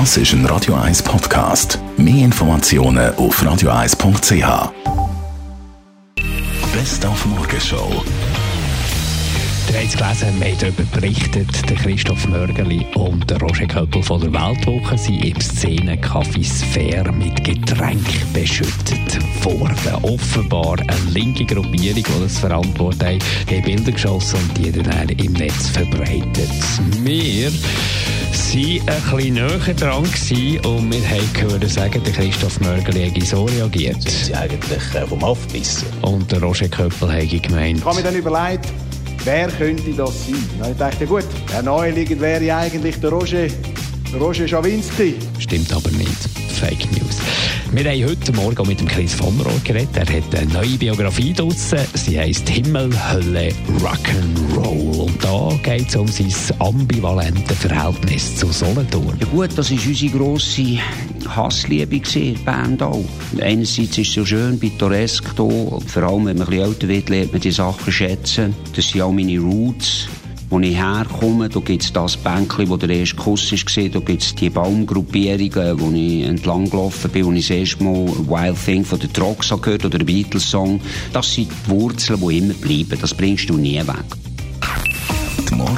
Das ist ein Radio 1 Podcast. Mehr Informationen auf radio1.ch. Best auf Morgenshow. Ihr habt es gelesen, wir haben darüber berichtet, der Christoph Mörgeli und der Roger Köppel von der Weltwoche sind im Szenen-Café mit Getränk beschüttet worden. Offenbar eine linke Gruppierung, die das verantwortet hat, haben Bilder geschossen und die dann im Netz verbreitet. Wir waren ein bisschen näher dran und wir haben gehört sagen, der Christoph Mörgeli hat so reagiert. Sind sie eigentlich äh, vom Aufbissen? Und der Roger Köppel hat gemeint, Ich habe mir dann überlegt, wer könnte das sein? Dann ich dachte, gut, der Neuling wäre ja eigentlich der Roger, der Roger Schawinski. Stimmt aber nicht. Fake News. Wir haben heute Morgen mit dem Chris von Rohr geredet. Er hat eine neue Biografie draussen. Sie heisst Himmel, Hölle, Rock'n'Roll. Und da geht es um sein ambivalente Verhältnis zu Solothurn. Ja gut, das war unsere grosse Hassliebe in Bern auch. Einerseits ist es so schön, pittoresk hier. Vor allem, wenn man ein älter wird, lernt man die Sachen schätzen. Das sind auch meine Roots. Wo ich herkomme, da gibt es das Bänkchen, wo der erste Kuss war, da gibt es die Baumgruppierungen, wo ich entlang gelaufen bin, wo ich das erste Mal Wild Thing von den Trogs gehört oder den Beatles-Song. Das sind die Wurzeln, die immer bleiben. Das bringst du nie weg.